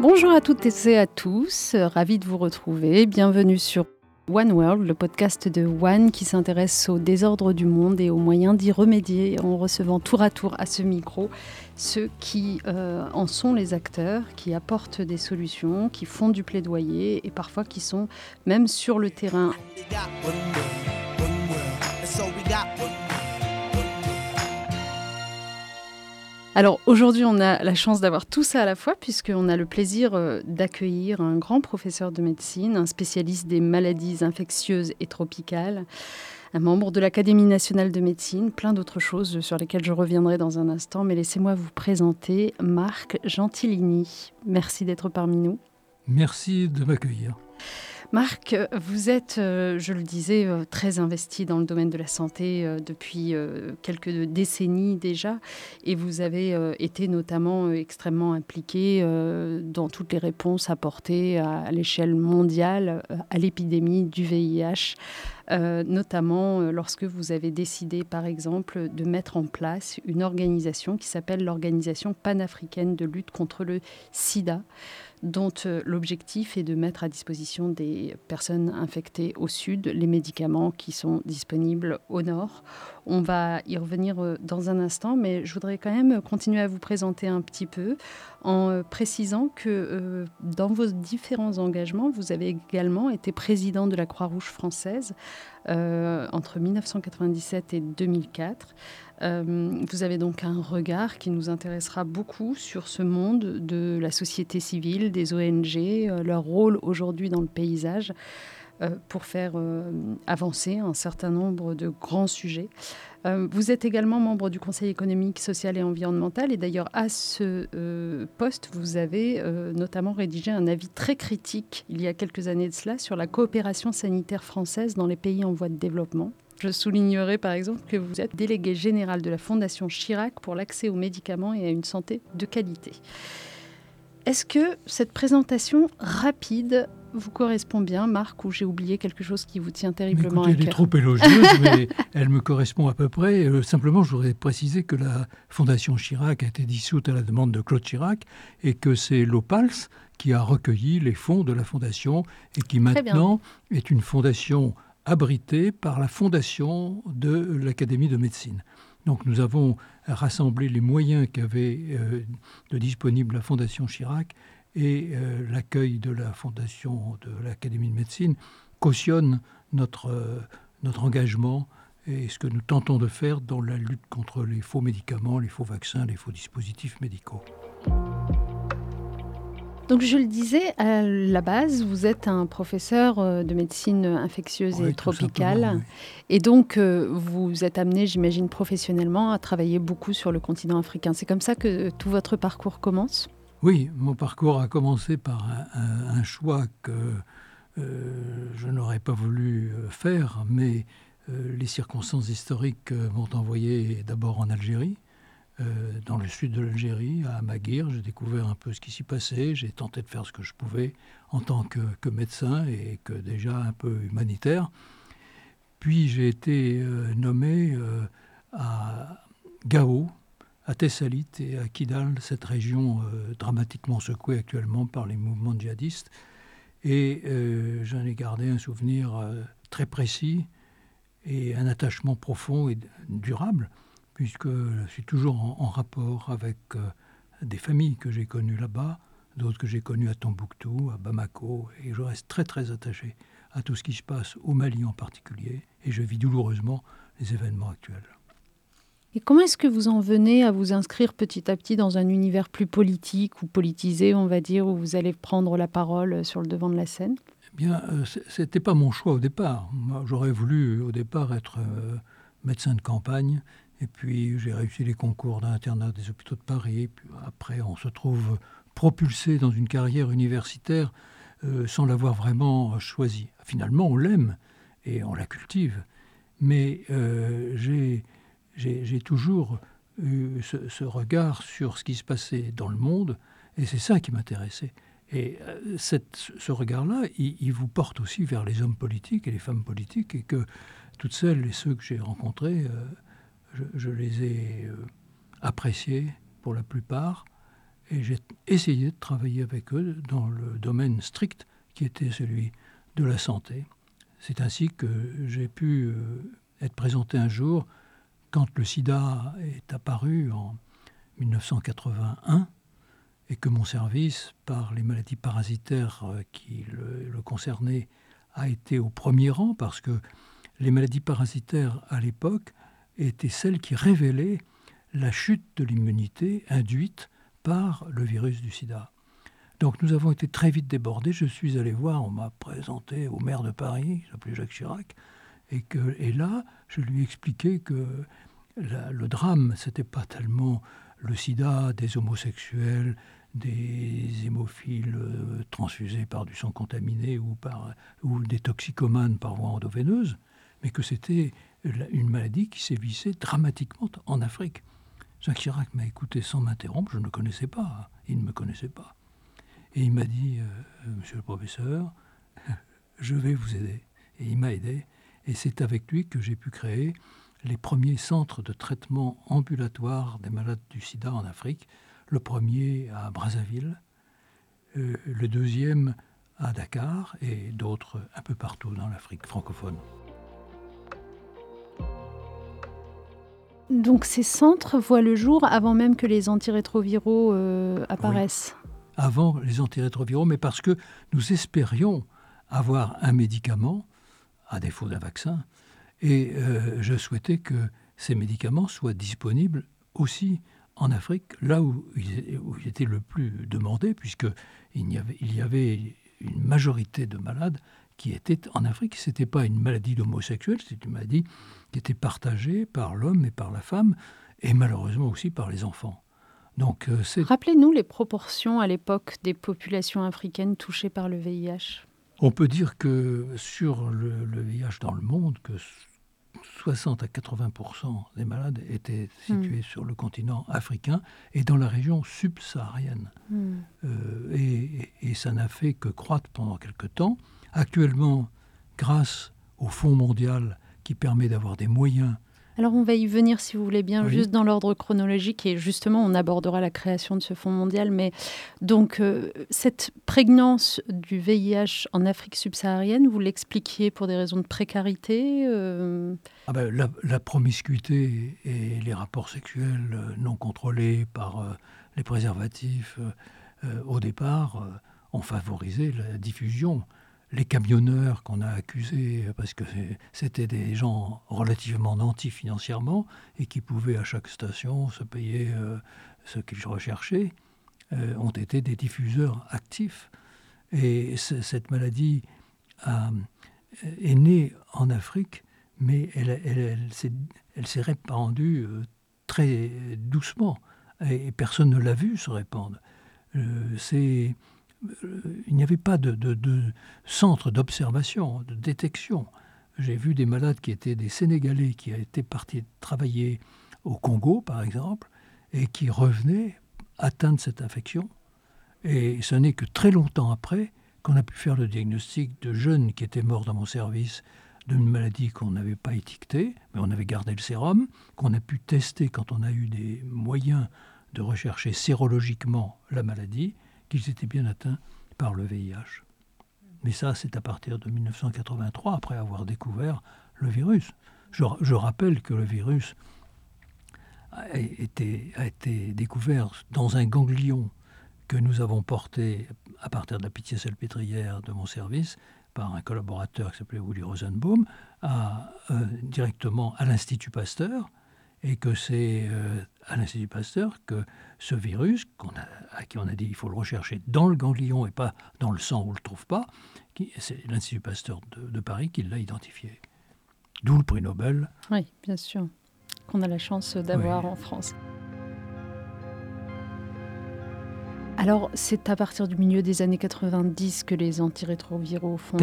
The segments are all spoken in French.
Bonjour à toutes et à tous, ravi de vous retrouver. Bienvenue sur One World, le podcast de One qui s'intéresse au désordre du monde et aux moyens d'y remédier en recevant tour à tour à ce micro ceux qui euh, en sont les acteurs, qui apportent des solutions, qui font du plaidoyer et parfois qui sont même sur le terrain. Alors aujourd'hui, on a la chance d'avoir tout ça à la fois, puisqu'on a le plaisir euh, d'accueillir un grand professeur de médecine, un spécialiste des maladies infectieuses et tropicales, un membre de l'Académie nationale de médecine, plein d'autres choses sur lesquelles je reviendrai dans un instant. Mais laissez-moi vous présenter Marc Gentilini. Merci d'être parmi nous. Merci de m'accueillir. Marc, vous êtes, euh, je le disais, euh, très investi dans le domaine de la santé euh, depuis quelques décennies déjà, et vous avez été notamment extrêmement impliqué dans toutes les réponses apportées à l'échelle mondiale à l'épidémie du VIH. notamment lorsque vous avez décidé, par exemple, de mettre en place une organisation qui s'appelle l'Organisation panafricaine de lutte contre le sida dont euh, l'objectif est de mettre à disposition des personnes infectées au sud les médicaments qui sont disponibles au nord. On va y revenir euh, dans un instant, mais je voudrais quand même continuer à vous présenter un petit peu en euh, précisant que dans vos différents engagements, vous avez également été président de la Croix-Rouge française entre 1997 et 2004. Euh, vous avez donc un regard qui nous intéressera beaucoup sur ce monde de la société civile, des ONG, euh, leur rôle aujourd'hui dans le paysage euh, pour faire avancer un certain nombre de grands sujets. Vous êtes également membre du Conseil économique, social et environnemental et d'ailleurs à ce poste, vous avez notamment rédigé un avis très critique il y a quelques années de cela sur la coopération sanitaire française dans les pays en voie de développement. Je soulignerai par exemple que vous êtes délégué général de la Fondation Chirac pour l'accès aux médicaments et à une santé de qualité. Est-ce que cette présentation rapide vous correspond bien, Marc, ou j'ai oublié quelque chose qui vous tient terriblement à cœur Elle est trop élogieuse, mais elle me correspond à peu près. Euh, simplement, je voudrais préciser que la Fondation Chirac a été dissoute à la demande de Claude Chirac et que c'est l'OPALS qui a recueilli les fonds de la Fondation et qui maintenant est une fondation abrité par la fondation de l'Académie de médecine. Donc nous avons rassemblé les moyens qu'avait euh, de disponible la Fondation Chirac et euh, l'accueil de la Fondation de l'Académie de médecine cautionne notre, euh, notre engagement et ce que nous tentons de faire dans la lutte contre les faux médicaments, les faux vaccins, les faux dispositifs médicaux. Donc je le disais, à la base, vous êtes un professeur euh, de médecine infectieuse et tropicale. Et donc euh, vous êtes amené, j'imagine, professionnellement à travailler beaucoup sur le continent africain. C'est comme ça que tout votre parcours commence? Oui, mon parcours a commencé par un, choix que euh, je n'aurais pas voulu faire, mais les circonstances historiques m'ont envoyé d'abord en Algérie euh, dans le sud de l'Algérie, à Amaguir. J'ai découvert un peu ce qui s'y passait. J'ai tenté de faire ce que je pouvais en tant que, médecin et que déjà un peu humanitaire. Puis j'ai été euh, nommé euh, à Gao, à Thessalite et à Kidal, cette région dramatiquement secouée actuellement par les mouvements djihadistes. Et j'en ai gardé un souvenir très précis et un attachement profond et durable puisque je suis toujours en, rapport avec euh, des familles que j'ai connues là-bas, d'autres que j'ai connues à Tombouctou, à Bamako, et je reste très très attaché à tout ce qui se passe au Mali en particulier, et je vis douloureusement les événements actuels. Et comment est-ce que vous en venez à vous inscrire petit à petit dans un univers plus politique ou politisé, on va dire, où vous allez prendre la parole sur le devant de la scène? Eh bien, euh, ce n'était pas mon choix au départ. J'aurais voulu au départ être euh, médecin de campagne et puis j'ai réussi les concours d'internat des hôpitaux de Paris. puis après, on se trouve propulsé dans une carrière universitaire euh, sans l'avoir vraiment choisi. Finalement, on l'aime et on la cultive. Mais euh, j'ai toujours eu ce, regard sur ce qui se passait dans le monde, et c'est ça qui m'intéressait. Et euh, ce regard-là, il, vous porte aussi vers les hommes politiques et les femmes politiques, et que toutes celles et ceux que j'ai rencontrés je, les ai euh, appréciés pour la plupart Et j'ai essayé de travailler avec eux dans le domaine strict qui était celui de la santé. C'est ainsi que j'ai pu euh, être présenté un jour quand le sida est apparu en 1981 et que mon service, par les maladies parasitaires euh, qui le, concernaient, a été au premier rang parce que les maladies parasitaires à l'époque étaient celles qui révélaient la chute de l'immunité induite par le virus du sida. Donc nous avons été très vite débordés. Je suis allé voir, on m'a présenté au maire de Paris, il s'appelait Jacques Chirac, et, que, et là, je lui ai expliqué que le drame, c'était pas tellement le sida des homosexuels, des hémophiles euh, transfusés par du sang contaminé ou, par, ou des toxicomanes par voie endoveineuse, mais que c'était une maladie qui sévissait dramatiquement en Afrique. Jacques Chirac m'a écouté sans m'interrompre, je ne le connaissais pas, il ne me connaissait pas. Et il m'a dit, euh, Monsieur le professeur, je vais vous aider. Et il m'a aidé, et c'est avec lui que j'ai pu créer les premiers centres de traitement ambulatoire des malades du sida en Afrique, le premier à Brazzaville, euh, le deuxième à Dakar et d'autres un peu partout dans l'Afrique francophone. Donc ces centres voient le jour avant même que les antirétroviraux euh, apparaissent oui. Avant les antirétroviraux, mais parce que nous espérions avoir un médicament, à défaut d'un vaccin, et euh, je souhaitais que ces médicaments soient disponibles aussi en Afrique, là où ils, étaient le plus demandés, puisqu'il y, il y avait une majorité de malades qui étaient en Afrique. Ce n'était pas une maladie d'homosexuel, c'était une maladie qui était partagée par l'homme et par la femme, et malheureusement aussi par les enfants. Euh, Rappelez-nous les proportions à l'époque des populations africaines touchées par le VIH. On peut dire que sur le, le VIH dans le monde, que 60 à 80% des malades étaient situés mmh. sur le continent africain et dans la région subsaharienne. Mmh. Euh, et, et, ça n'a fait que croître pendant quelque temps. Actuellement, grâce au Fonds mondial qui permet d'avoir des moyens alors on va y venir si vous voulez bien, oui. juste dans l'ordre chronologique et justement on abordera la création de ce fonds mondial. Mais donc euh, cette prégnance du VIH en Afrique subsaharienne, vous l'expliquiez pour des raisons de précarité euh... ah ben, la, la, promiscuité et les rapports sexuels euh, non contrôlés par euh, les préservatifs au départ ont favorisé la diffusion les camionneurs qu'on a accusés parce que c'était des gens relativement nantis financièrement et qui pouvaient à chaque station se payer euh, ce qu'ils recherchaient euh, ont été des diffuseurs actifs. Et cette maladie a, est née en Afrique mais elle, s'est répandue euh, très doucement. Et personne ne l'a vu se répandre. Euh, c'est il n'y avait pas de, de, de centre d'observation, de détection. J'ai vu des malades qui étaient des Sénégalais qui étaient partis travailler au Congo, par exemple, et qui revenaient atteindre cette infection. Et ce n'est que très longtemps après qu'on a pu faire le diagnostic de jeunes qui étaient morts dans mon service d'une maladie qu'on n'avait pas étiquetée, mais on avait gardé le sérum, qu'on a pu tester quand on a eu des moyens de rechercher sérologiquement la maladie, qu'ils étaient bien atteints par le VIH. Mais ça, c'est à partir de 1983, après avoir découvert le virus. Je, rappelle que le virus a été, découvert dans un ganglion que nous avons porté à partir de la pitié salpêtrière de mon service par un collaborateur qui s'appelait Willy Rosenbaum euh, directement à l'Institut Pasteur et que c'est euh, à l'Institut Pasteur que ce virus, a, à qui on a dit il faut le rechercher dans le ganglion et pas dans le sang où on ne le trouve pas, c'est l'Institut Pasteur de, de Paris qui l'a identifié. D'où le prix Nobel. Oui, bien sûr, qu'on a la chance d'avoir oui. en France. Alors, c'est à partir du milieu des années 90 que les antirétroviraux font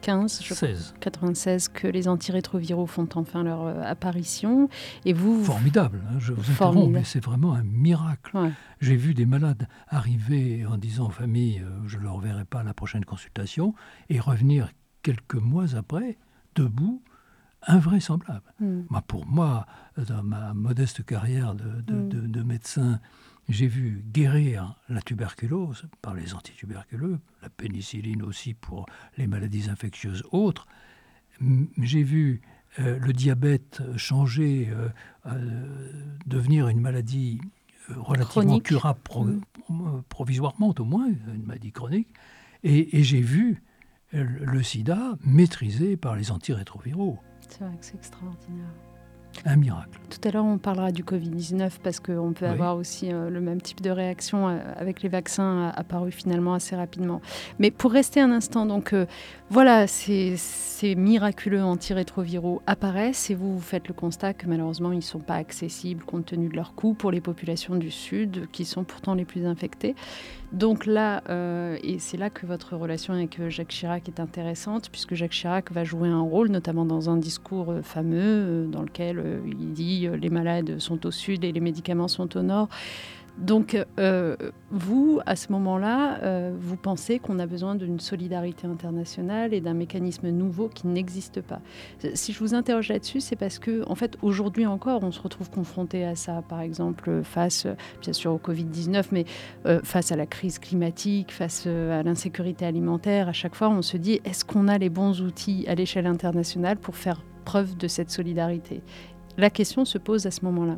95, je 96 que les antirétroviraux font enfin leur euh, apparition. Et vous, formidable, hein, je vous interromps, mais c'est vraiment un miracle. Ouais. J'ai vu des malades arriver en disant aux familles euh, je ne leur verrai pas à la prochaine consultation et revenir quelques mois après debout invraisemblable. Mm. Pour moi, dans ma modeste carrière de, de, mm. de, de médecin, j'ai vu guérir la tuberculose par les antituberculeux, la pénicilline aussi pour les maladies infectieuses autres. J'ai vu euh, le diabète changer, euh, euh, devenir une maladie relativement curable mm. provisoirement, au moins, une maladie chronique. Et, j'ai vu le sida maîtrisé par les antirétroviraux. C'est vrai que c'est extraordinaire un miracle. Tout à l'heure, on parlera du Covid-19 parce qu'on peut avoir aussi euh, le même type de réaction euh, avec les vaccins euh, apparus finalement assez rapidement. Mais pour rester un instant, donc voilà, ces, ces miraculeux antirétroviraux apparaissent et vous, faites le constat que malheureusement, ils ne sont pas accessibles compte tenu de leur coût pour les populations du Sud qui sont pourtant les plus infectées. Donc là, euh, et c'est là que votre relation avec euh, Jacques Chirac est intéressante, puisque Jacques Chirac va jouer un rôle, notamment dans un discours euh, fameux dans lequel il dit les malades sont au sud et les médicaments sont au nord. Donc, euh, vous, à ce moment-là, euh, vous pensez qu'on a besoin d'une solidarité internationale et d'un mécanisme nouveau qui n'existe pas. Si je vous interroge là-dessus, c'est parce que, en fait, aujourd'hui encore, on se retrouve confronté à ça, par exemple, face, bien sûr, au Covid-19, mais euh, face à la crise climatique, face à l'insécurité alimentaire. À chaque fois, on se dit est-ce qu'on a les bons outils à l'échelle internationale pour faire preuve de cette solidarité? La question se pose à ce moment-là.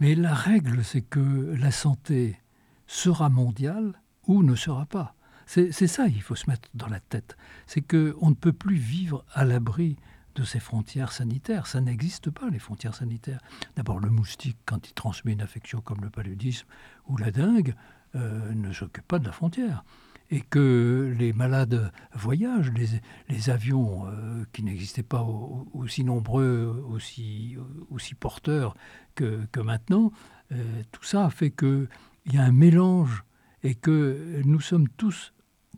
Mais la règle, c'est que la santé sera mondiale ou ne sera pas. C'est ça qu'il faut se mettre dans la tête. C'est qu'on ne peut plus vivre à l'abri de ces frontières sanitaires. Ça n'existe pas, les frontières sanitaires. D'abord, le moustique, quand il transmet une affection comme le paludisme ou la dengue, euh, ne s'occupe pas de la frontière et que les malades voyagent, les, avions euh, qui n'existaient pas aussi nombreux, aussi, aussi porteurs que, maintenant, euh, tout ça fait qu'il y a un mélange et que nous sommes tous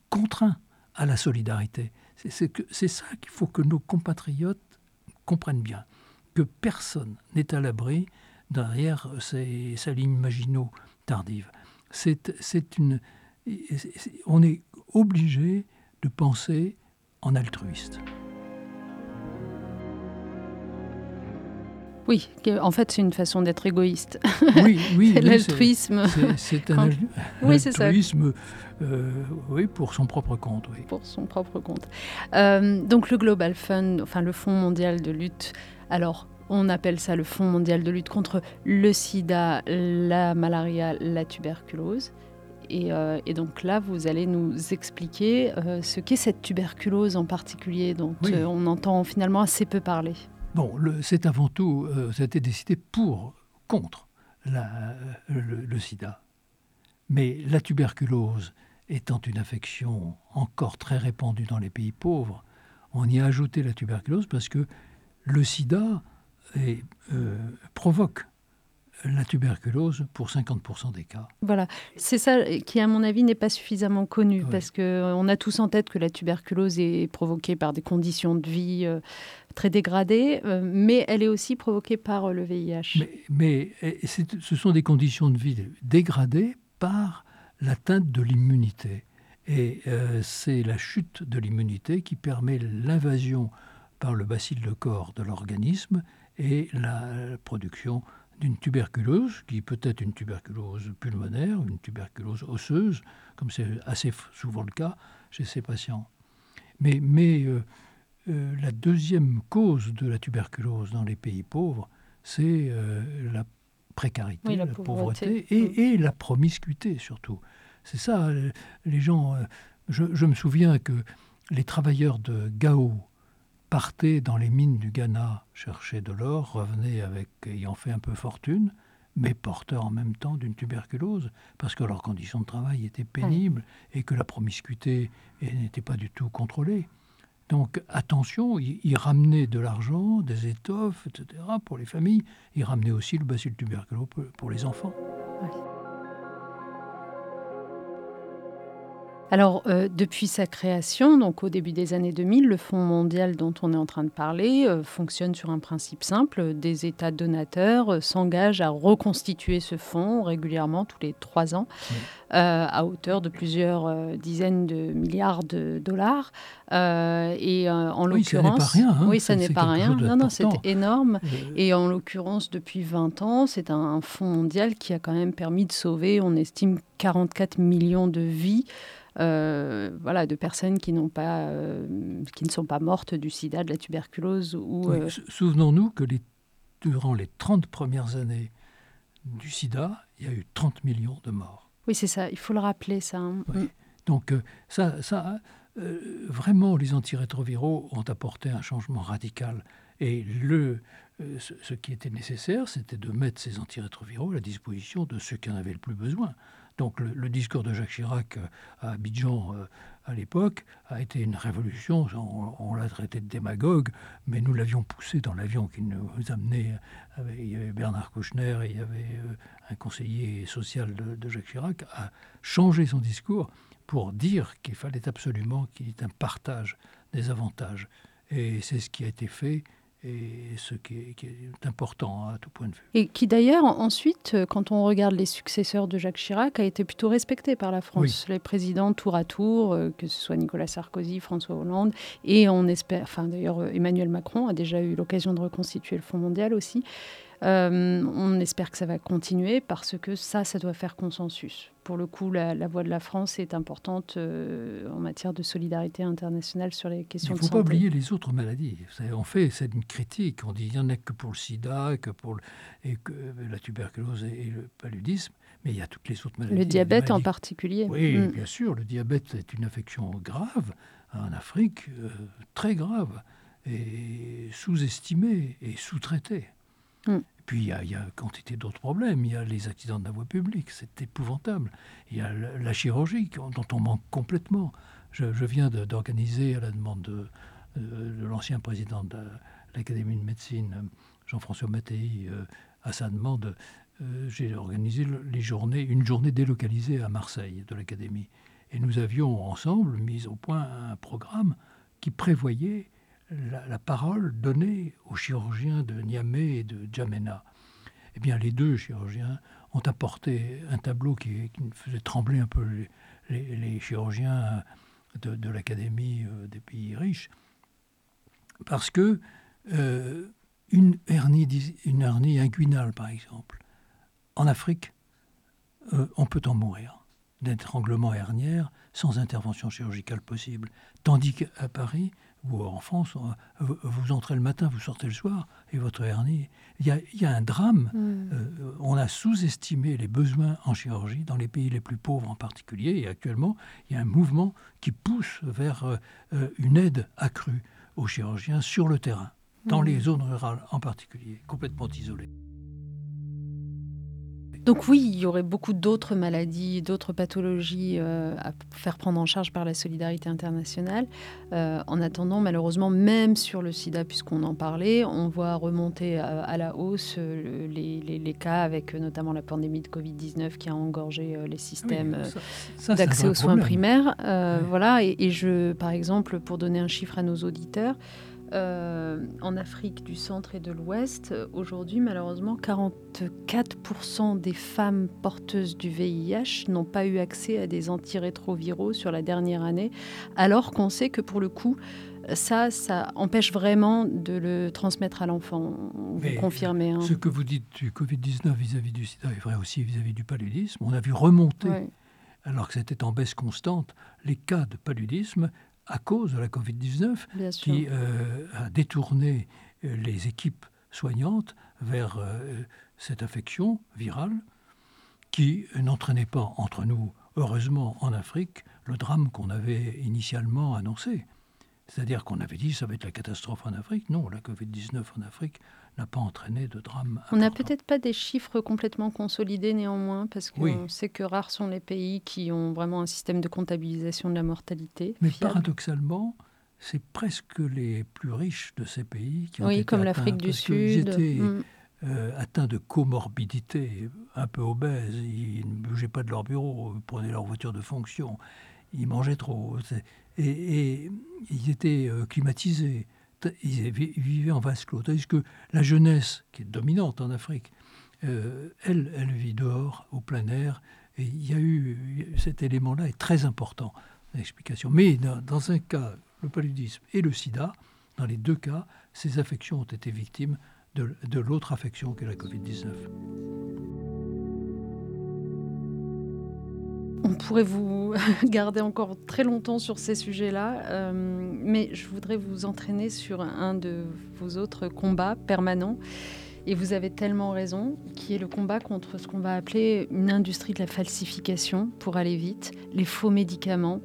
contraints à la solidarité. C'est ça qu'il faut que nos compatriotes comprennent bien, que personne n'est à l'abri derrière sa ligne Maginot tardive. C'est une, on est obligé de penser en altruiste. Oui, en fait, c'est une façon d'être égoïste. Oui, oui. l'altruisme. C'est un oui, altruisme, euh, oui, pour son propre compte. Oui. Pour son propre compte. Euh, donc le Global Fund, enfin le Fonds mondial de lutte. Alors, on appelle ça le Fonds mondial de lutte contre le sida, la malaria, la tuberculose. Euh, et, donc là, vous allez nous expliquer euh, ce qu'est cette tuberculose en particulier, dont euh, on entend finalement assez peu parler. Bon, c'est avant tout, ça a été décidé pour, contre le, sida. Mais la tuberculose étant une infection encore très répandue dans les pays pauvres, on y a ajouté la tuberculose parce que le sida provoque la tuberculose pour 50% des cas. Voilà, c'est ça qui, à mon avis, n'est pas suffisamment connu, parce qu'on euh, a tous en tête que la tuberculose est provoquée par des conditions de vie euh, très dégradées, euh, mais elle est aussi provoquée par le VIH. Mais, mais ce sont des conditions de vie dégradées par l'atteinte de l'immunité. Et c'est la chute de l'immunité qui permet l'invasion par le bacille de corps de l'organisme et la production d'une tuberculose, qui peut être une tuberculose pulmonaire, une tuberculose osseuse, comme c'est assez souvent le cas chez ces patients. Mais, mais euh, euh, la deuxième cause de la tuberculose dans les pays pauvres, c'est euh, la précarité, la, pauvreté, et, et, la promiscuité surtout. C'est ça, les gens... Je, je, me souviens que les travailleurs de Gao, partaient dans les mines du Ghana chercher de l'or, revenaient avec ayant fait un peu fortune, mais porteurs en même temps d'une tuberculose, parce que leurs conditions de travail étaient pénibles et que la promiscuité n'était pas du tout contrôlée. Donc attention, ils ramenaient de l'argent, des étoffes, etc. pour les familles. Ils ramenaient aussi le bacille tuberculose pour les enfants. Alors, euh, depuis sa création, donc au début des années 2000, le Fonds mondial dont on est en train de parler euh, fonctionne sur un principe simple. Des États donateurs euh, s'engagent à reconstituer ce fonds régulièrement, tous les trois ans, à hauteur de plusieurs dizaines de milliards de dollars. et en l'occurrence, oui, hein, oui, ça n'est pas rien. Non, non, c'est énorme. Et en l'occurrence, depuis 20 ans, c'est un fonds mondial qui a quand même permis de sauver, on estime, 44 millions de vies. Euh, voilà, de personnes qui, pas, euh, qui ne sont pas mortes du sida, de la tuberculose. Ou, euh, Souvenons-nous que les, durant les 30 premières années du sida, il y a eu 30 millions de morts. Oui, c'est ça, il faut le rappeler, ça. Hein. Mm. Donc, ça, ça vraiment, les antirétroviraux ont apporté un changement radical. Et le, ce, qui était nécessaire, c'était de mettre ces antirétroviraux à la disposition de ceux qui en avaient le plus besoin. Donc le, discours de Jacques Chirac euh, à Abidjan euh, à l'époque a été une révolution. On, l'a traité de démagogue, mais nous l'avions poussé dans l'avion qui nous amenait. il y avait Bernard Kouchner et il y avait euh, un conseiller social de, Jacques Chirac à changer son discours pour dire qu'il fallait absolument qu'il y ait un partage des avantages. Et c'est ce qui a été fait et ce qui est, important à tout point de vue. Et qui d'ailleurs, ensuite, euh, quand on regarde les successeurs de Jacques Chirac, a été plutôt respecté par la France. Les présidents tour à tour, euh, que ce soit Nicolas Sarkozy, François Hollande, et on espère, enfin d'ailleurs Emmanuel Macron a déjà eu l'occasion de reconstituer le Fonds mondial aussi. Euh, on espère que ça va continuer parce que ça, ça doit faire consensus. Pour le coup, la, voix de la France est importante euh, en matière de solidarité internationale sur les questions de santé. Il ne faut pas oublier les autres maladies. On fait c'est une critique. On dit qu'il n'y en a que pour le sida, que pour et que la tuberculose et le paludisme, mais il y a toutes les autres maladies. Le diabète en particulier. Oui, mm. bien sûr. Le diabète est une affection grave en Afrique, euh, très grave, et sous-estimée et sous-traitée. Mm. Puis il y, a, il quantité d'autres problèmes. Il y a les accidents de la voie publique, c'est épouvantable. Il y a la, chirurgie dont on manque complètement. Je, viens d'organiser à la demande de, l'ancien président de l'Académie de médecine, Jean-François Mattei, euh, à sa demande, euh, j'ai organisé les journées, une journée délocalisée à Marseille de l'Académie. Et nous avions ensemble mis au point un programme qui prévoyait la, parole donnée aux chirurgiens de Niamey et de Djamena. Eh bien, les deux chirurgiens ont apporté un tableau qui, faisait trembler un peu les, chirurgiens de, l'Académie euh, des pays riches, parce que euh, une, hernie, une hernie inguinale, par exemple, en Afrique, euh, on peut en mourir d'étranglement hernière sans intervention chirurgicale possible. Tandis qu'à Paris, ou en France, vous entrez le matin, vous sortez le soir, et votre hernie. Il y a, un drame. Hmm. Euh, on a sous-estimé les besoins en chirurgie dans les pays les plus pauvres en particulier, et actuellement, il y a un mouvement qui pousse vers euh, euh, une aide accrue aux chirurgiens sur le terrain, dans hmm. les zones rurales en particulier, complètement isolées. Donc oui, il y aurait beaucoup d'autres maladies, d'autres pathologies euh, à faire prendre en charge par la solidarité internationale. Euh, en attendant, malheureusement, même sur le sida, puisqu'on en parlait, on voit remonter à, la hausse euh, les, cas avec notamment la pandémie de Covid-19 qui a engorgé les systèmes d'accès aux soins primaires. Voilà, et, et, je, par exemple, pour donner un chiffre à nos auditeurs, euh, en Afrique du centre et de l'ouest, aujourd'hui, malheureusement, 44% des femmes porteuses du VIH n'ont pas eu accès à des antirétroviraux sur la dernière année, alors qu'on sait que pour le coup, ça, ça empêche vraiment de le transmettre à l'enfant. Vous confirmez. Hein. Ce que vous dites du Covid-19 vis-à-vis du sida est vrai aussi vis-à-vis du paludisme. On a vu remonter, alors que c'était en baisse constante, les cas de paludisme à cause de la Covid-19 qui euh, a détourné euh, les équipes soignantes vers euh, cette affection virale qui n'entraînait pas entre nous, heureusement en Afrique, le drame qu'on avait initialement annoncé. C'est-à-dire qu'on avait dit ça va être la catastrophe en Afrique. Non, la Covid-19 en Afrique n'a pas entraîné de drame. On n'a peut-être pas des chiffres complètement consolidés néanmoins, parce qu'on sait que rares sont les pays qui ont vraiment un système de comptabilisation de la mortalité. Mais paradoxalement, c'est presque les plus riches de ces pays qui ont oui, été comme l'Afrique du Sud. Ils étaient mm. euh, atteints de comorbidité, un peu obèses, ils ne bougeaient pas de leur bureau, ils prenaient leur voiture de fonction. ils mangeaient trop. Et, ils étaient climatisés. Ils vivaient en vase clos. Tandis que la jeunesse, qui est dominante en Afrique, elle, elle vit dehors, au plein air. Et il y a eu cet élément-là est très important l'explication. Mais dans, un cas, le paludisme et le sida, dans les deux cas, ces affections ont été victimes de, de l'autre affection que la Covid-19. On pourrait vous garder encore très longtemps sur ces sujets-là, euh, mais je voudrais vous entraîner sur un de vos autres combats permanents. Et vous avez tellement raison, qui est le combat contre ce qu'on va appeler une industrie de la falsification, pour aller vite, les faux médicaments,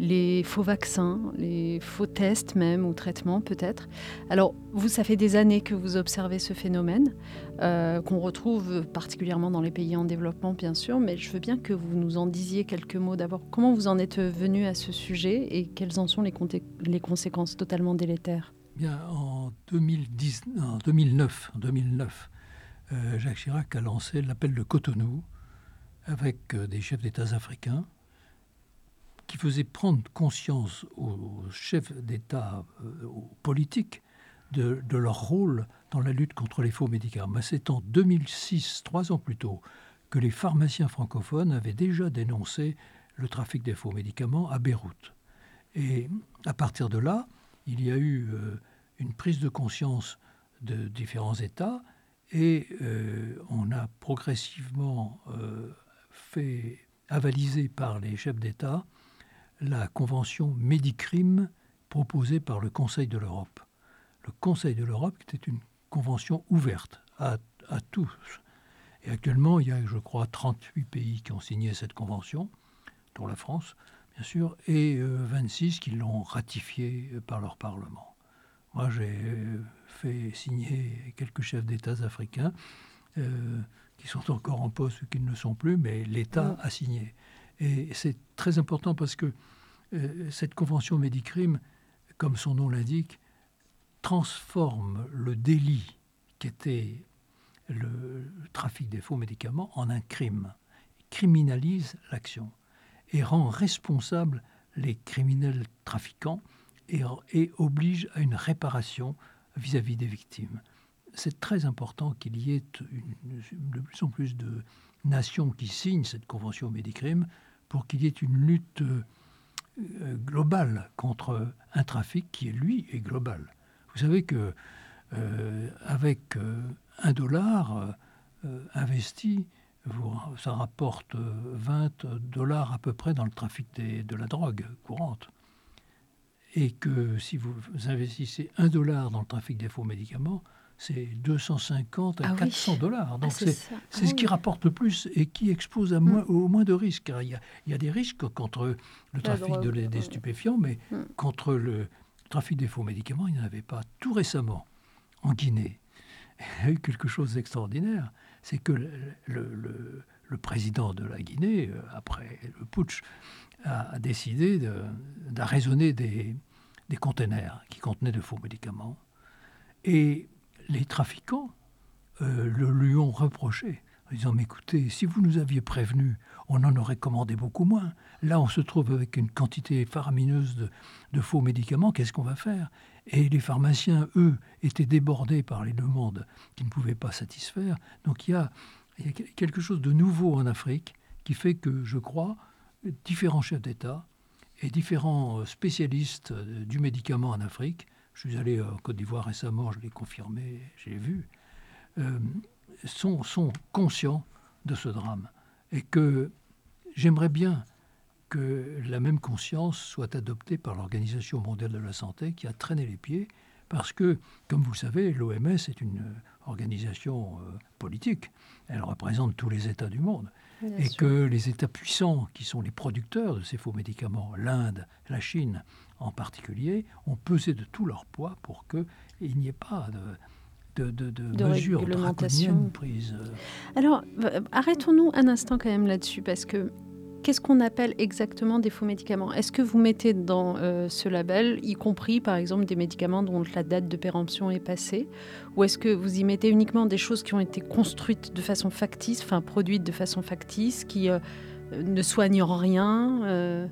les faux vaccins, les faux tests même, ou traitements peut-être. Alors, vous, ça fait des années que vous observez ce phénomène, euh, qu'on retrouve particulièrement dans les pays en développement, bien sûr, mais je veux bien que vous nous en disiez quelques mots d'abord. Comment vous en êtes venu à ce sujet et quelles en sont les, les conséquences totalement délétères? Bien, en, 2010, en 2009, en 2009 euh, Jacques Chirac a lancé l'appel de Cotonou avec euh, des chefs d'État africains qui faisait prendre conscience aux chefs d'État, euh, aux politiques, de, leur rôle dans la lutte contre les faux médicaments. C'est en 2006, trois ans plus tôt, que les pharmaciens francophones avaient déjà dénoncé le trafic des faux médicaments à Beyrouth. Et à partir de là, il y a eu une prise de conscience de différents États et euh, on a progressivement fait avaliser par les chefs d'État la convention Médicrime proposée par le Conseil de l'Europe. Le Conseil de l'Europe était une convention ouverte à, tous. Et actuellement, il y a, je crois, 38 pays qui ont signé cette convention, dont la France, bien sûr, et 26 euh, qui l'ont ratifiée par leur Parlement. Moi, j'ai euh, fait signer quelques chefs d'État africains euh, qui sont encore en poste ou qui ne le sont plus, mais l'État a signé. Et c'est très important parce que euh, cette convention Médicrime, comme son nom l'indique, transforme le délit qui était le trafic des faux médicaments en un crime, criminalise l'action et rend responsables les criminels trafiquants et, oblige à une réparation vis-à-vis des victimes. C'est très important qu'il y ait de plus en plus de nations qui signent cette convention Médicrime pour qu'il y ait une lutte euh, globale contre un trafic qui, lui, est global. Vous savez que euh, avec euh, un dollar investi, ça rapporte 20 dollars à peu près dans le trafic de la drogue courante. Et que si vous investissez un dollar dans le trafic des faux médicaments, c'est 250 à 400 ah dollars. Ah, Donc c'est ce qui ah rapporte le plus et qui expose à moins, mm. au moins de risques. il, y a, des risques contre le trafic de, des stupéfiants, mais mm. contre le trafic des faux médicaments, il n'y en avait pas. Tout récemment, en Guinée, il y a eu quelque chose d'extraordinaire. C'est que le, président de la Guinée, euh, après le putsch, a, décidé d'arraisonner des, des containers qui contenaient de faux médicaments. Et les trafiquants euh, le lui ont reproché en disant Mais écoutez, si vous nous aviez prévenu, on en aurait commandé beaucoup moins. Là, on se trouve avec une quantité faramineuse de, faux médicaments, qu'est-ce qu'on va faire? Et les pharmaciens, eux, étaient débordés par les demandes qui ne pouvaient pas satisfaire. Donc il y a quelque chose de nouveau en Afrique qui fait que, je crois, différents chefs d'État et différents spécialistes du médicament en Afrique je suis allé en Côte d'Ivoire récemment, je l'ai confirmé, j'ai vu, euh, sont, sont conscients de ce drame. Et que j'aimerais bien que la même conscience soit adoptée par l'Organisation mondiale de la santé qui a traîné les pieds, parce que, comme vous le savez, l'OMS est une organisation euh, politique. Elle représente tous les États du monde. Et que les États puissants, qui sont les producteurs de ces faux médicaments, l'Inde, la Chine, en particulier, ont pesé de tout leur poids pour qu'il n'y ait pas de, de, de, de mesures draconiennes prises. Alors, arrêtons-nous un instant quand même là-dessus, parce que qu'est-ce qu'on appelle exactement des faux médicaments? Est-ce que vous mettez dans euh, ce label, y compris par exemple des médicaments dont la date de péremption est passée, ou est-ce que vous y mettez uniquement des choses qui ont été construites de façon factice, enfin produites de façon factice, qui euh, ne soignent rien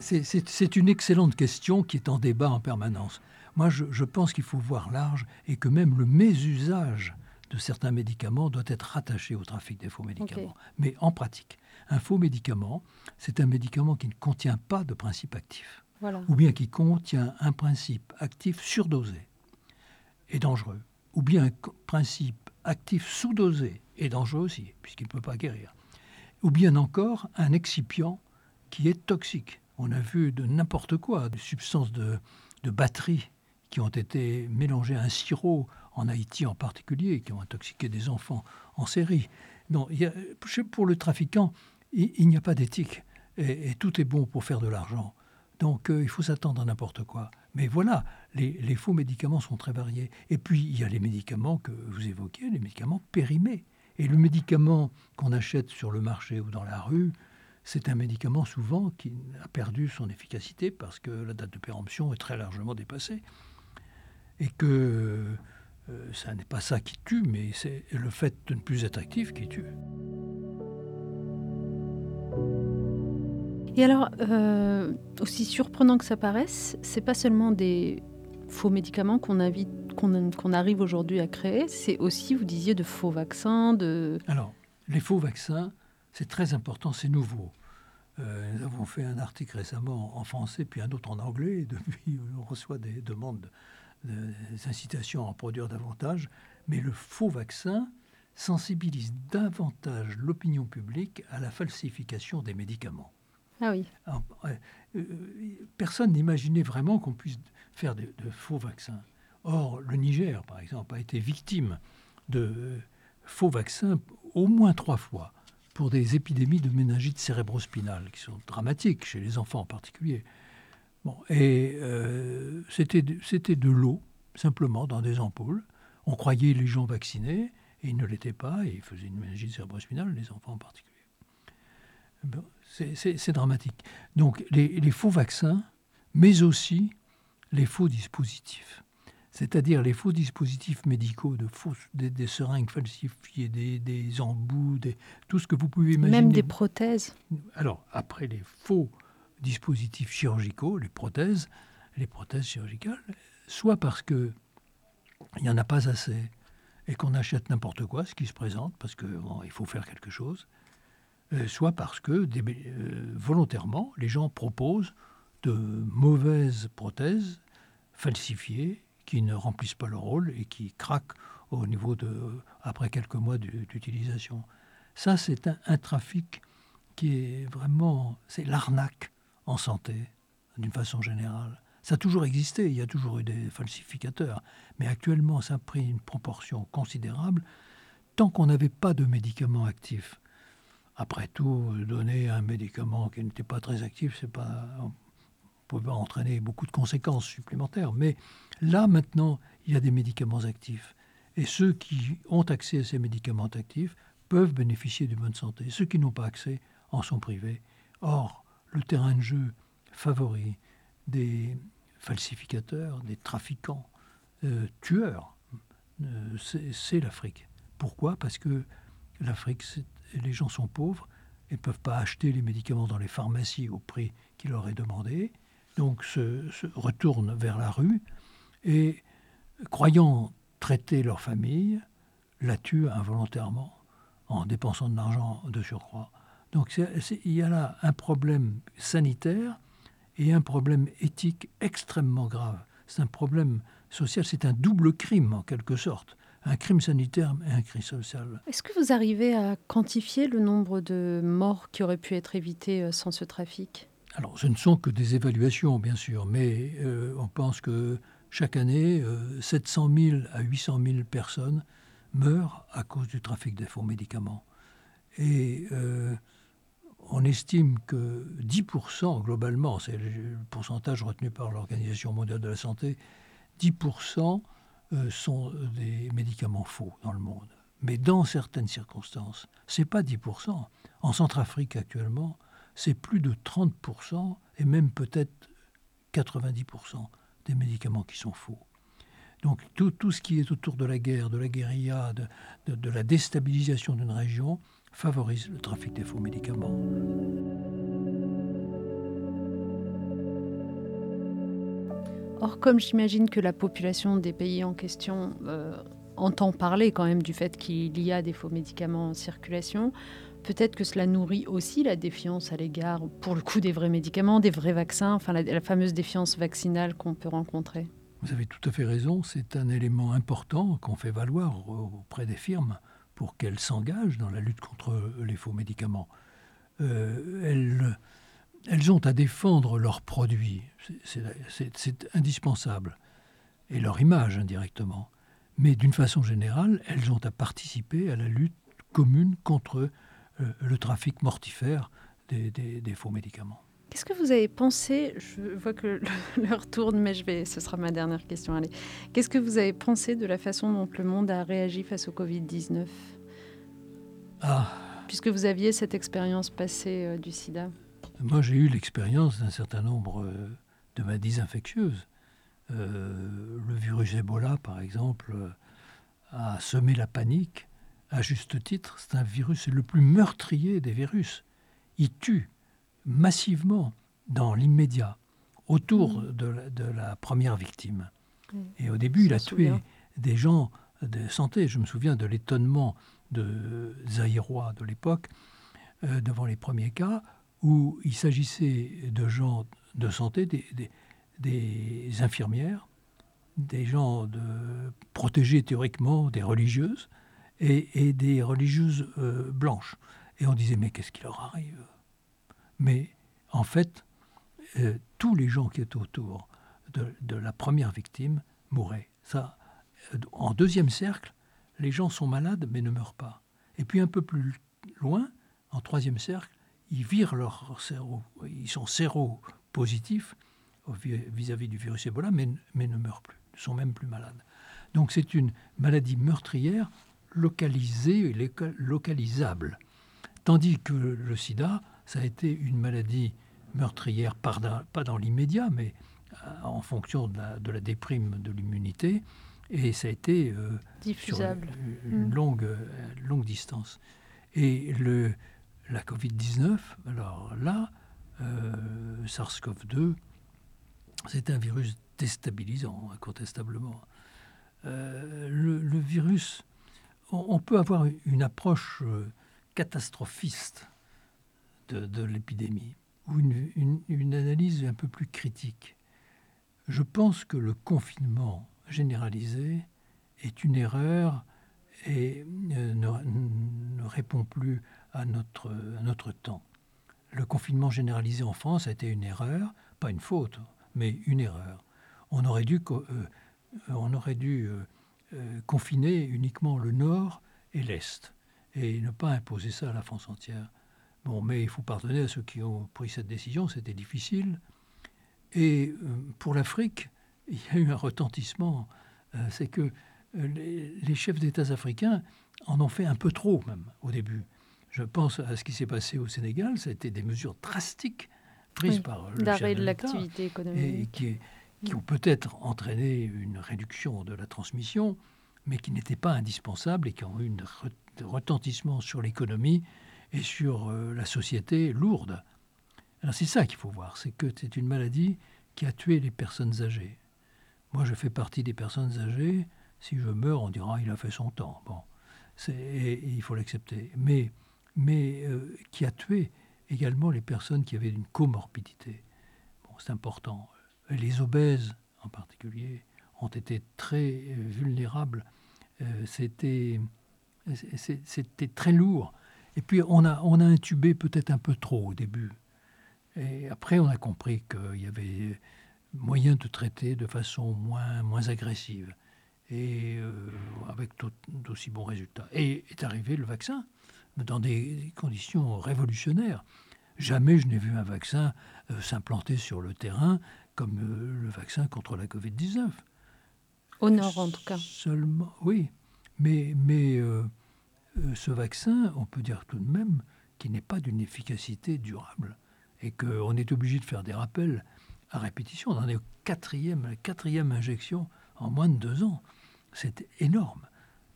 C'est une excellente question qui est en débat en permanence. Moi, je, pense qu'il faut voir large et que même le mésusage de certains médicaments doit être rattaché au trafic des faux médicaments. Mais en pratique, un faux médicament, c'est un médicament qui ne contient pas de principe actif. Ou bien qui contient un principe actif surdosé et dangereux. Ou bien un principe actif sous-dosé et dangereux aussi, puisqu'il ne peut pas guérir. Ou bien encore un excipient qui est toxique. On a vu de n'importe quoi, des substances de, de batterie qui ont été mélangées à un sirop, en Haïti en particulier, qui ont intoxiqué des enfants en série. Non, il y a, pour le trafiquant, il, n'y a pas d'éthique. Et, tout est bon pour faire de l'argent. Donc euh, il faut s'attendre à n'importe quoi. Mais voilà, les, faux médicaments sont très variés. Et puis il y a les médicaments que vous évoquez, les médicaments périmés. Et le médicament qu'on achète sur le marché ou dans la rue, c'est un médicament souvent qui a perdu son efficacité parce que la date de péremption est très largement dépassée. Et que euh, ça n'est pas ça qui tue, mais c'est le fait de ne plus être actif qui tue. Et alors, euh, aussi surprenant que ça paraisse, c'est pas seulement des faux médicaments qu'on arrive aujourd'hui à créer, c'est aussi, vous disiez, de faux vaccins. Alors, les faux vaccins, c'est très important, c'est nouveau. Euh, nous avons fait un article récemment en français, puis un autre en anglais, et depuis on reçoit des demandes, des incitations à en produire davantage. Mais le faux vaccin sensibilise davantage l'opinion publique à la falsification des médicaments. Ah oui. Euh, personne n'imaginait vraiment qu'on puisse faire de, faux vaccins. Or, le Niger, par exemple, a été victime de faux vaccins au moins trois fois pour des épidémies de méningite cérébrospinale qui sont dramatiques chez les enfants en particulier. Et euh, c'était de l'eau, simplement, dans des ampoules. On croyait les gens vaccinés, et ils ne l'étaient pas, et ils faisaient une méningite cérébrospinale, les enfants en particulier. C'est dramatique. Donc les, faux vaccins, mais aussi les faux dispositifs. C'est-à-dire les faux dispositifs médicaux, de des, seringues falsifiées, des, embouts, tout ce que vous pouvez imaginer. Même des prothèses. Alors, après les faux dispositifs chirurgicaux, les prothèses, les prothèses chirurgicales, soit parce qu'il n'y en a pas assez et qu'on achète n'importe quoi, ce qui se présente, parce qu'il faut faire quelque chose, soit parce que euh, volontairement, les gens proposent de mauvaises prothèses falsifiées qui ne remplissent pas leur rôle et qui craquent au niveau de après quelques mois d'utilisation. Ça, c'est un, trafic qui est vraiment, c'est l'arnaque en santé, d'une façon générale. Ça a toujours existé, il y a toujours eu des falsificateurs, mais actuellement, ça a pris une proportion considérable. Tant qu'on n'avait pas de médicaments actifs, après tout, donner un médicament qui n'était pas très actif, c'est pas, entraîner beaucoup de conséquences supplémentaires. Mais là, maintenant, il y a des médicaments actifs. Et ceux qui ont accès à ces médicaments actifs peuvent bénéficier d'une bonne santé. Ceux qui n'ont pas accès en sont privés. Or, le terrain de jeu favori des falsificateurs, des trafiquants, euh, tueurs, euh, c'est l'Afrique. Pourquoi? Parce que l'Afrique, les gens sont pauvres et ne peuvent pas acheter les médicaments dans les pharmacies au prix qui leur est demandé, donc se, retournent vers la rue et, croyant traiter leur famille, la tuent involontairement en dépensant de l'argent de surcroît. Donc il y a là un problème sanitaire et un problème éthique extrêmement grave. C'est un problème social, c'est un double crime en quelque sorte un crime sanitaire et un crime social. Est-ce que vous arrivez à quantifier le nombre de morts qui auraient pu être évitées euh, sans ce trafic? Alors, ce ne sont que des évaluations, bien sûr, mais euh, on pense que chaque année, 700 euh, 000 à 800 000 personnes meurent à cause du trafic des faux médicaments. Et on estime que 10% globalement, c'est le pourcentage retenu par l'Organisation mondiale de la santé, 10% euh, sont des médicaments faux dans le monde. Mais dans certaines circonstances, ce n'est pas 10%. En Centrafrique actuellement, c'est plus de 30% et même peut-être 90% des médicaments qui sont faux. Donc tout, ce qui est autour de la guerre, de la guérilla, de la déstabilisation d'une région favorise le trafic des faux médicaments. Or, comme j'imagine que la population des pays en question euh, entend parler quand même du fait qu'il y a des faux médicaments en circulation, peut-être que cela nourrit aussi la défiance à l'égard, pour le coup, des vrais médicaments, des vrais vaccins, enfin la, fameuse défiance vaccinale qu'on peut rencontrer. Vous avez tout à fait raison, c'est un élément important qu'on fait valoir auprès des firmes pour qu'elles s'engagent dans la lutte contre les faux médicaments. Euh, elles ont à défendre leurs produits, c'est indispensable, et leur image indirectement. Mais d'une façon générale, elles ont à participer à la lutte commune contre euh, le trafic mortifère des, faux médicaments. Qu'est-ce que vous avez pensé Je vois que l'heure tourne, mais je vais, ce sera ma dernière question. Allez, qu'est-ce que vous avez pensé de la façon dont le monde a réagi face au Covid-19 Ah. Puisque vous aviez cette expérience passée euh, du SIDA. Moi, j'ai eu l'expérience d'un certain nombre euh, de maladies infectieuses. le virus Ebola, par exemple, a semé la panique à juste titre, c'est un virus, le plus meurtrier des virus. Il tue massivement dans l'immédiat, autour mm. de, la, première victime. Et au début, il a tué des gens de santé. Je me souviens de l'étonnement de Zaïrois de l'époque, euh, devant les premiers cas, où il s'agissait de gens de santé, des, infirmières, des gens de, protégés théoriquement, des religieuses, et, des religieuses euh, blanches. Et on disait, mais qu'est-ce qui leur arrive? Mais en fait, euh, tous les gens qui étaient autour de, la première victime mouraient. Ça, euh, en deuxième cercle, les gens sont malades mais ne meurent pas. Et puis un peu plus loin, en troisième cercle, ils virent leur cerveau, ils sont séropositifs vis-à-vis du virus Ebola, mais, mais ne meurent plus, ne sont même plus malades. Donc c'est une maladie meurtrière localisé, localisable. Tandis que le sida, ça a été une maladie meurtrière, pas dans l'immédiat, mais euh, en fonction de la, déprime de l'immunité, et ça a été euh, diffusable une, mm. longue, euh, longue distance. Et le, la Covid-19, alors là, SARS-CoV-2, c'est un virus déstabilisant, incontestablement. le, virus on peut avoir une approche euh, catastrophiste de, l'épidémie ou une, analyse un peu plus critique. Je pense que le confinement généralisé est une erreur et euh, ne, répond plus à notre, temps. Le confinement généralisé en France a été une erreur, pas une faute, mais une erreur. On aurait dû, euh, on aurait dû euh, confiner uniquement le nord et l'est, et ne pas imposer ça à la France entière. Bon, mais il faut pardonner à ceux qui ont pris cette décision, c'était difficile. Et euh, pour l'Afrique, il y a eu un retentissement. Euh, c'est que les, chefs d'État africains en ont fait un peu trop, même, au début. Je pense à ce qui s'est passé au Sénégal, ça a été des mesures drastiques prises par le chef de l'activité économique. Et qui, qui ont peut-être entraîné une réduction de la transmission, mais qui n'étaient pas indispensables et qui ont eu un retentissement sur l'économie et sur euh, la société lourde. Alors c'est ça qu'il faut voir, c'est que c'est une maladie qui a tué les personnes âgées. Moi, je fais partie des personnes âgées. Si je meurs, on dira il a fait son temps. Bon, c'est, il faut l'accepter. Mais, mais euh, qui a tué également les personnes qui avaient une comorbidité. Bon, c'est important les obèses en particulier ont été très euh, vulnérables. Euh, c'était, très lourd. Et puis on a, on a intubé peut-être un peu trop au début. Et après on a compris qu'il y avait moyen de traiter de façon moins, moins agressive et avec d'aussi bons résultats. Et est arrivé le vaccin dans des conditions révolutionnaires. Jamais je n'ai vu un vaccin s'implanter sur le terrain comme euh, le vaccin contre la Covid-19. Au nord, en tout cas. Seulement, oui. Mais, mais euh, euh, ce vaccin, on peut dire tout de même qu'il n'est pas d'une efficacité durable et qu'on est obligé de faire des rappels à répétition. On en est au quatrième, quatrième injection en moins de deux ans. C'est énorme.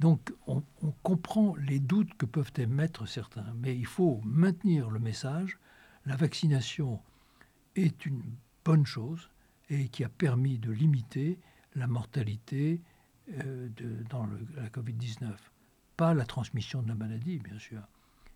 Donc on, comprend les doutes que peuvent émettre certains, mais il faut maintenir le message. La vaccination est une bonne chose et qui a permis de limiter la mortalité euh, dans la Covid-19. Pas la transmission de la maladie, bien sûr.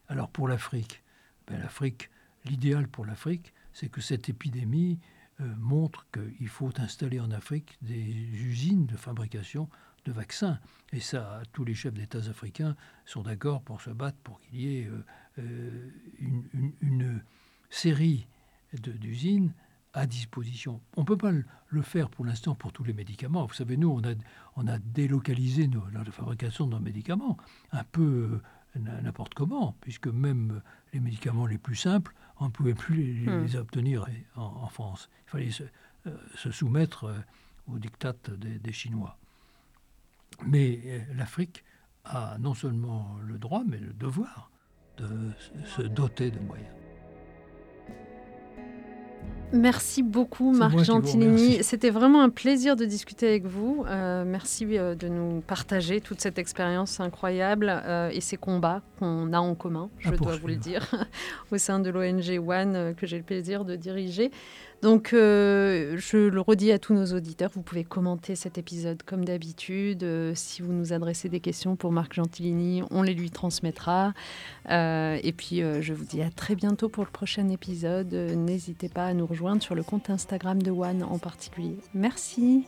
Alors pour l'Afrique, ben, l'Afrique, l'idéal pour l'Afrique, c'est que cette épidémie euh, montre qu'il faut installer en Afrique des usines de fabrication de vaccins. Et ça, tous les chefs d'État africains sont d'accord pour se battre pour qu'il y ait euh, une, une, série d'usines à disposition. On ne peut pas le faire pour l'instant pour tous les médicaments. Vous savez, nous, on a, on a délocalisé nos, la fabrication de nos médicaments un peu euh, n'importe comment, puisque même les médicaments les plus simples, on ne pouvait plus les, hmm. obtenir en, France. Il fallait se, euh, soumettre euh, au diktat des, des Chinois. Mais l'Afrique a non seulement le droit, mais le devoir de se doter de moyens. Merci beaucoup, Marc Gentilini. C'était vraiment un plaisir de discuter avec vous. Euh, merci euh, de nous partager toute cette expérience incroyable euh, et ces combats qu'on a en commun, je dois vous le dire, au sein de l'ONG One que j'ai le plaisir de diriger. Donc, euh, je le redis à tous nos auditeurs, vous pouvez commenter cet épisode comme d'habitude. Euh, si vous nous adressez des questions pour Marc Gentilini, on les lui transmettra. Euh, et puis, je vous dis à très bientôt pour le prochain épisode. N'hésitez pas à nous rejoindre sur le compte Instagram de One en particulier. Merci.